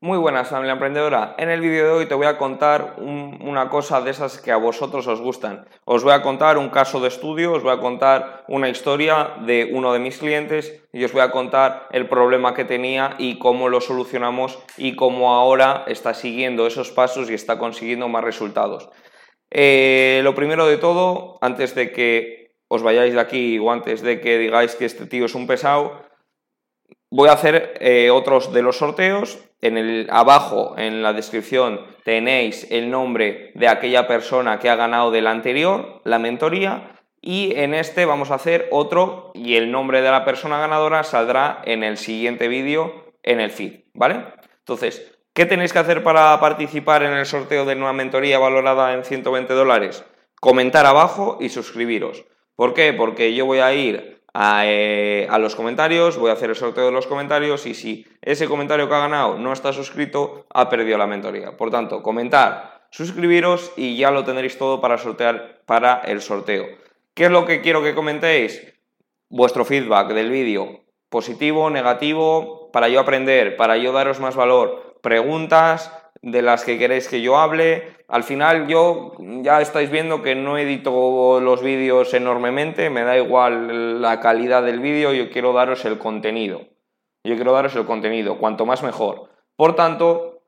Muy buenas familia emprendedora. En el vídeo de hoy te voy a contar una cosa de esas que a vosotros os gustan. Os voy a contar un caso de estudio, os voy a contar una historia de uno de mis clientes y os voy a contar el problema que tenía y cómo lo solucionamos y cómo ahora está siguiendo esos pasos y está consiguiendo más resultados. Eh, lo primero de todo, antes de que os vayáis de aquí o antes de que digáis que este tío es un pesado, voy a hacer eh, otros de los sorteos en el, abajo en la descripción tenéis el nombre de aquella persona que ha ganado del anterior, la mentoría, y en este vamos a hacer otro y el nombre de la persona ganadora saldrá en el siguiente vídeo en el feed, ¿vale? Entonces, ¿qué tenéis que hacer para participar en el sorteo de una mentoría valorada en 120 dólares? Comentar abajo y suscribiros. ¿Por qué? Porque yo voy a ir eh, a, los comentarios, voy a hacer el sorteo de los comentarios y si ese comentario que ha ganado no está suscrito, ha perdido la mentoría. Por tanto, comentar, suscribiros y ya lo tendréis todo para sortear para el sorteo. ¿Qué es lo que quiero que comentéis? Vuestro feedback del vídeo, positivo, negativo, para yo aprender, para yo daros más valor, preguntas, de las que queréis que yo hable. Al final yo ya estáis viendo que no edito los vídeos enormemente, me da igual la calidad del vídeo, yo quiero daros el contenido. Yo quiero daros el contenido, cuanto más mejor. Por tanto,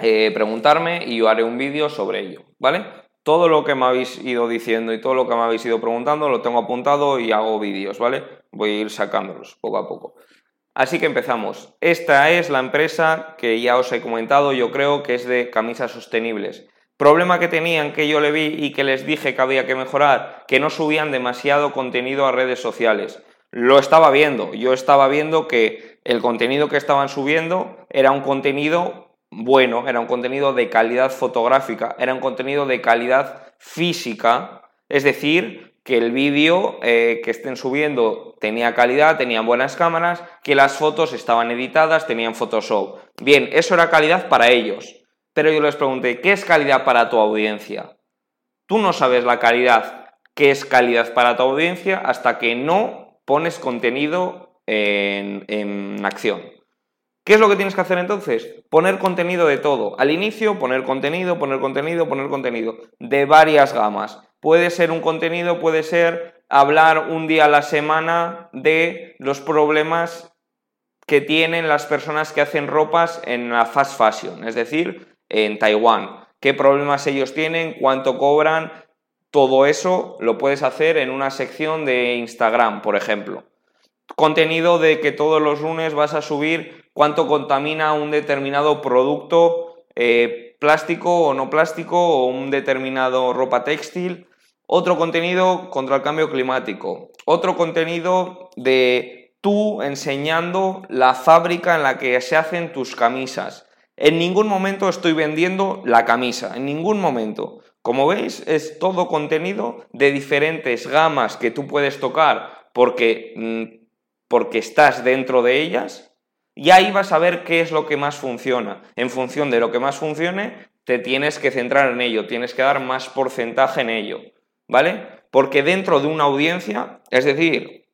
eh, preguntarme y yo haré un vídeo sobre ello, ¿vale? Todo lo que me habéis ido diciendo y todo lo que me habéis ido preguntando lo tengo apuntado y hago vídeos, ¿vale? Voy a ir sacándolos poco a poco. Así que empezamos. Esta es la empresa que ya os he comentado, yo creo que es de camisas sostenibles. Problema que tenían que yo le vi y que les dije que había que mejorar, que no subían demasiado contenido a redes sociales. Lo estaba viendo, yo estaba viendo que el contenido que estaban subiendo era un contenido bueno, era un contenido de calidad fotográfica, era un contenido de calidad física, es decir, que el vídeo eh, que estén subiendo tenía calidad, tenían buenas cámaras, que las fotos estaban editadas, tenían Photoshop. Bien, eso era calidad para ellos. Pero yo les pregunté, ¿qué es calidad para tu audiencia? Tú no sabes la calidad, qué es calidad para tu audiencia hasta que no pones contenido en, en acción. ¿Qué es lo que tienes que hacer entonces? Poner contenido de todo. Al inicio, poner contenido, poner contenido, poner contenido. De varias gamas. Puede ser un contenido, puede ser hablar un día a la semana de los problemas que tienen las personas que hacen ropas en la fast fashion, es decir, en Taiwán. ¿Qué problemas ellos tienen? ¿Cuánto cobran? Todo eso lo puedes hacer en una sección de Instagram, por ejemplo. Contenido de que todos los lunes vas a subir cuánto contamina un determinado producto eh, plástico o no plástico o un determinado ropa textil otro contenido contra el cambio climático, otro contenido de tú enseñando la fábrica en la que se hacen tus camisas. En ningún momento estoy vendiendo la camisa, en ningún momento. Como veis, es todo contenido de diferentes gamas que tú puedes tocar porque, mm, porque estás dentro de ellas y ahí vas a ver qué es lo que más funciona. En función de lo que más funcione, te tienes que centrar en ello, tienes que dar más porcentaje en ello. ¿Vale? Porque dentro de una audiencia, es decir,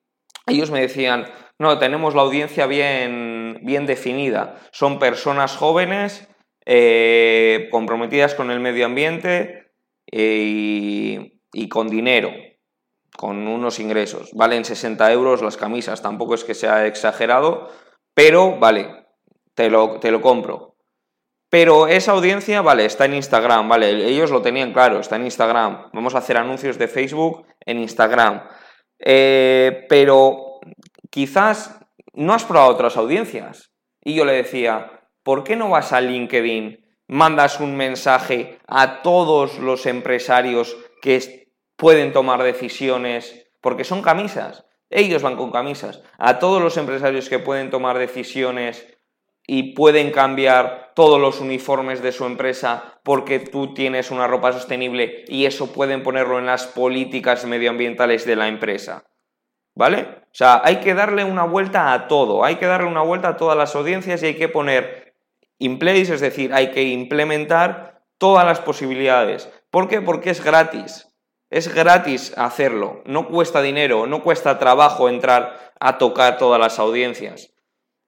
ellos me decían, no, tenemos la audiencia bien, bien definida, son personas jóvenes, eh, comprometidas con el medio ambiente eh, y, con dinero, con unos ingresos. Valen 60 euros las camisas, tampoco es que sea exagerado, pero vale, te lo, te lo compro. Pero esa audiencia, vale, está en Instagram, vale, ellos lo tenían claro, está en Instagram. Vamos a hacer anuncios de Facebook en Instagram. Eh, pero quizás no has probado otras audiencias. Y yo le decía, ¿por qué no vas a LinkedIn, mandas un mensaje a todos los empresarios que pueden tomar decisiones, porque son camisas, ellos van con camisas, a todos los empresarios que pueden tomar decisiones y pueden cambiar todos los uniformes de su empresa porque tú tienes una ropa sostenible y eso pueden ponerlo en las políticas medioambientales de la empresa. ¿Vale? O sea, hay que darle una vuelta a todo, hay que darle una vuelta a todas las audiencias y hay que poner in place, es decir, hay que implementar todas las posibilidades. ¿Por qué? Porque es gratis. Es gratis hacerlo, no cuesta dinero, no cuesta trabajo entrar a tocar todas las audiencias.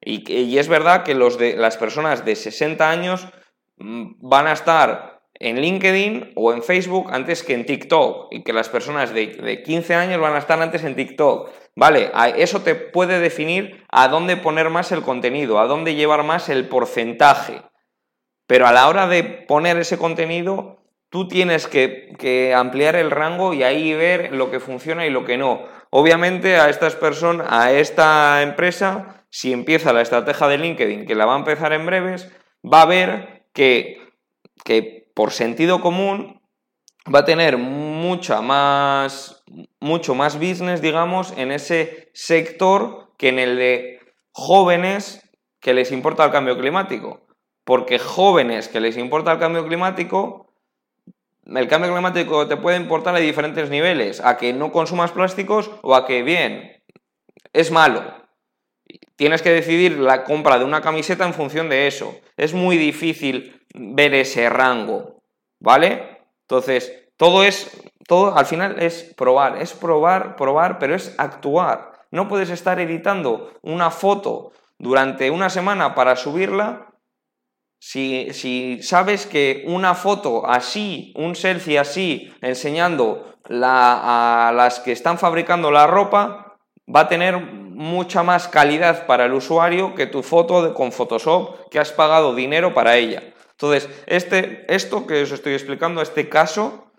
Y, es verdad que las personas de 60 años mm, van a estar en LinkedIn o en Facebook antes que en TikTok y que las personas de, de 15 años van a estar antes en TikTok. Vale, eso te puede definir a dónde poner más el contenido, a dónde llevar más el porcentaje. Pero a la hora de poner ese contenido, tú tienes que, ampliar el rango y ahí ver lo que funciona y lo que no. Obviamente a estas personas, a esta empresa, si empieza la estrategia de LinkedIn, que la va a empezar en breves, va a ver que, que por sentido común va a tener mucha más, mucho más business, digamos, en ese sector que en el de jóvenes que les importa el cambio climático. Porque jóvenes que les importa el cambio climático el cambio climático te puede importar a diferentes niveles, a que no consumas plásticos o a que, bien, es malo. Tienes que decidir la compra de una camiseta en función de eso. Es muy difícil ver ese rango, ¿vale? Entonces, todo es, todo al final es probar, es probar, probar, pero es actuar. No puedes estar editando una foto durante una semana para subirla si, sabes que una foto así, un selfie así, enseñando a las que están fabricando la ropa, va a tener mucha más calidad para el usuario que tu foto con Photoshop que has pagado dinero para ella. Entonces, este, esto que os estoy explicando, este caso,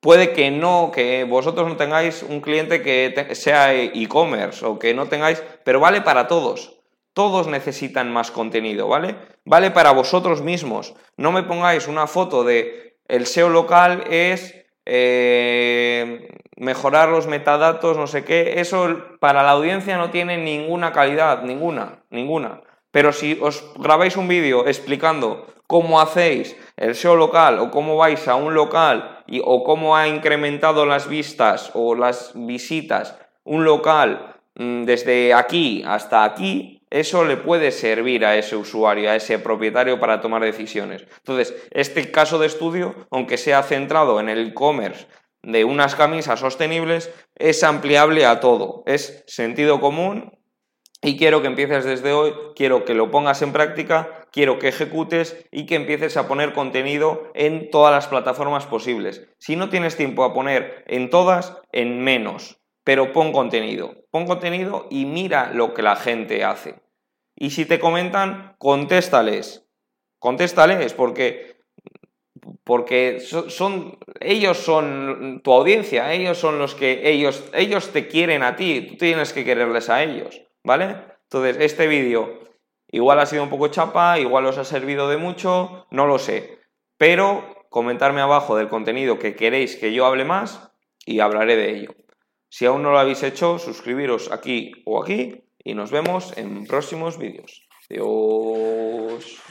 puede que no, que vosotros no tengáis un cliente que sea e-commerce o que no tengáis, pero vale para todos. Todos necesitan más contenido, ¿vale? Vale para vosotros mismos. No me pongáis una foto de el SEO local es eh, mejorar los metadatos, no sé qué. Eso para la audiencia no tiene ninguna calidad, ninguna, ninguna. Pero si os grabáis un vídeo explicando cómo hacéis el SEO local o cómo vais a un local y, o cómo ha incrementado las vistas o las visitas un local mm, desde aquí hasta aquí, eso le puede servir a ese usuario, a ese propietario para tomar decisiones. Entonces, este caso de estudio, aunque sea centrado en el e-commerce de unas camisas sostenibles, es ampliable a todo. Es sentido común y quiero que empieces desde hoy, quiero que lo pongas en práctica, quiero que ejecutes y que empieces a poner contenido en todas las plataformas posibles. Si no tienes tiempo a poner en todas, en menos pero pon contenido. Pon contenido y mira lo que la gente hace. Y si te comentan, contéstales. Contéstales porque, porque son, ellos son tu audiencia, ellos son los que ellos, ellos te quieren a ti, tú tienes que quererles a ellos, ¿vale? Entonces, este vídeo igual ha sido un poco chapa, igual os ha servido de mucho, no lo sé. Pero comentarme abajo del contenido que queréis que yo hable más y hablaré de ello. Si aún no lo habéis hecho, suscribiros aquí o aquí y nos vemos en próximos vídeos. Adiós.